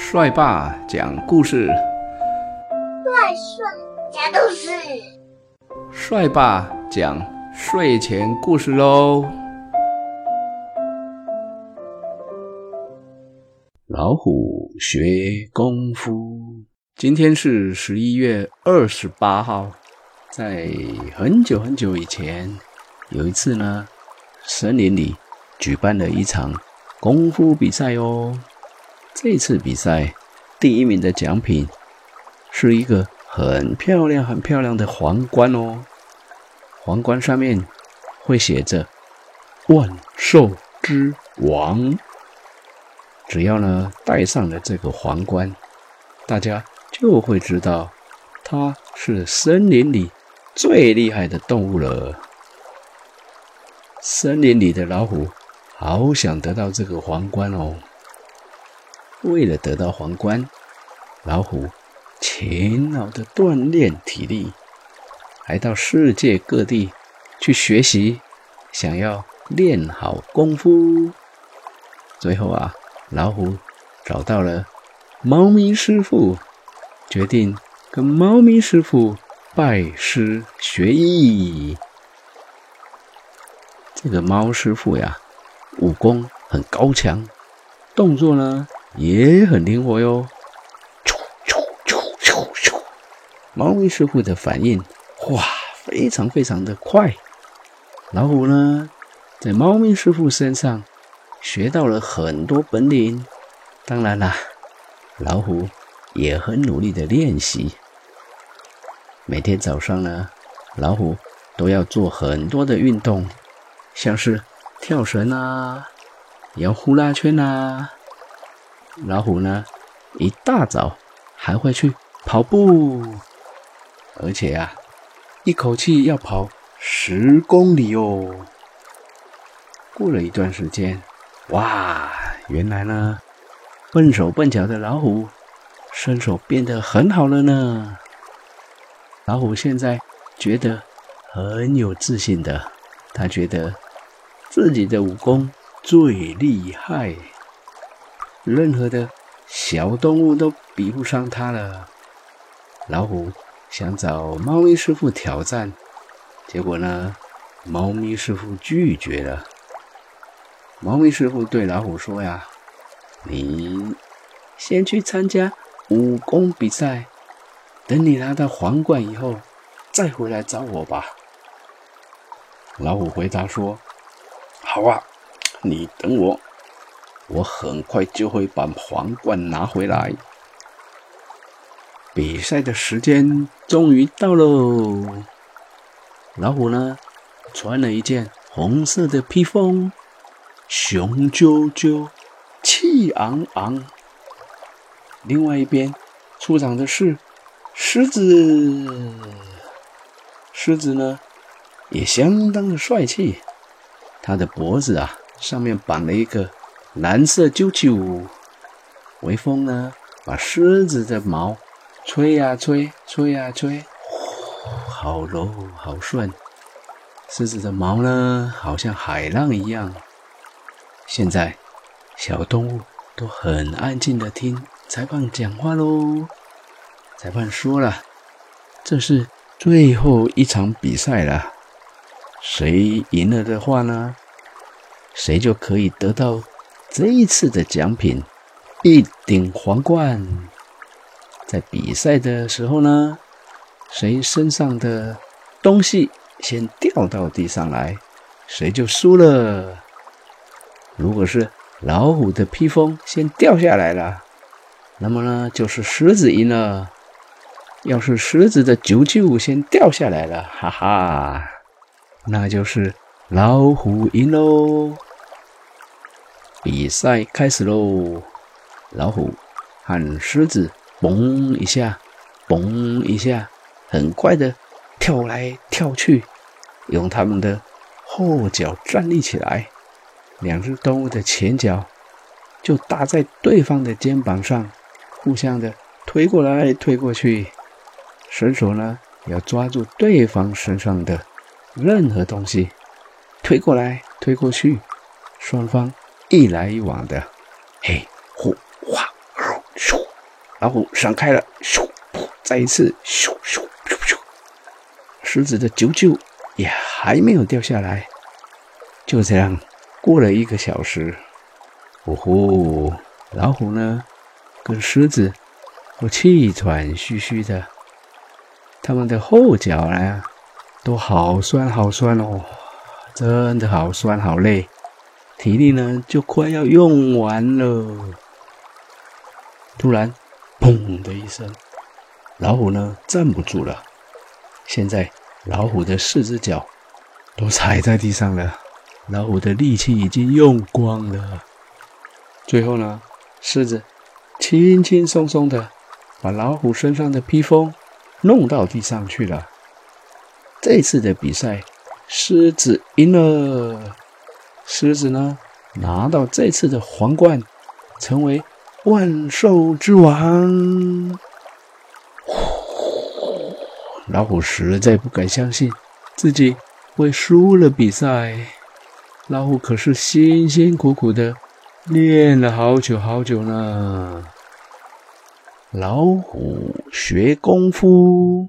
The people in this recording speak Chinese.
帅爸讲故事，帅帅讲故事，帅爸讲睡前故事喽。老虎学功夫，今天是十一月二十八号，在很久很久以前，有一次呢，森林里举办了一场功夫比赛哦。这次比赛第一名的奖品是一个很漂亮、很漂亮的皇冠哦。皇冠上面会写着“万兽之王”。只要呢戴上了这个皇冠，大家就会知道它是森林里最厉害的动物了。森林里的老虎好想得到这个皇冠哦。为了得到皇冠，老虎勤劳的锻炼体力，还到世界各地去学习，想要练好功夫。最后啊，老虎找到了猫咪师傅，决定跟猫咪师傅拜师学艺。这个猫师傅呀，武功很高强，动作呢。也很灵活哟，啾啾啾啾啾！猫咪师傅的反应哇，非常非常的快。老虎呢，在猫咪师傅身上学到了很多本领。当然啦，老虎也很努力的练习。每天早上呢，老虎都要做很多的运动，像是跳绳啊，摇呼啦圈啊。老虎呢，一大早还会去跑步，而且啊，一口气要跑十公里哦。过了一段时间，哇，原来呢，笨手笨脚的老虎身手变得很好了呢。老虎现在觉得很有自信的，他觉得自己的武功最厉害。任何的小动物都比不上它了。老虎想找猫咪师傅挑战，结果呢，猫咪师傅拒绝了。猫咪师傅对老虎说：“呀，你先去参加武功比赛，等你拿到皇冠以后，再回来找我吧。”老虎回答说：“好啊，你等我。”我很快就会把皇冠拿回来。比赛的时间终于到喽！老虎呢，穿了一件红色的披风，雄赳赳，气昂昂。另外一边出场的是狮子，狮子呢也相当的帅气，它的脖子啊上面绑了一个。蓝色啾啾，微风呢，把狮子的毛吹呀吹，吹呀吹，好柔好顺。狮子的毛呢，好像海浪一样。现在，小动物都很安静的听裁判讲话喽。裁判说了，这是最后一场比赛了，谁赢了的话呢，谁就可以得到。这一次的奖品，一顶皇冠。在比赛的时候呢，谁身上的东西先掉到地上来，谁就输了。如果是老虎的披风先掉下来了，那么呢，就是狮子赢了。要是狮子的啾啾先掉下来了，哈哈，那就是老虎赢喽。比赛开始喽！老虎和狮子嘣一下，嘣一下，很快的跳来跳去，用它们的后脚站立起来。两只动物的前脚就搭在对方的肩膀上，互相的推过来推过去。伸手呢，要抓住对方身上的任何东西，推过来推过去，双方。一来一往的，嘿，呼，哇，嗷，咻，老虎闪开了，咻，再一次，咻咻咻咻，狮子的啾啾也还没有掉下来。就这样过了一个小时，呼呼，老虎呢，跟狮子都气喘吁吁的，他们的后脚呢，都好酸好酸哦，真的好酸好累，体力呢就快要用完了。突然。砰的一声，老虎呢站不住了。现在老虎的四只脚都踩在地上了，老虎的力气已经用光了。最后呢，狮子轻轻松松的把老虎身上的披风弄到地上去了。这次的比赛，狮子赢了。狮子呢拿到这次的皇冠，成为。万兽之王，老虎实在不敢相信自己会输了比赛。老虎可是辛辛苦苦的练了好久好久呢。老虎学功夫。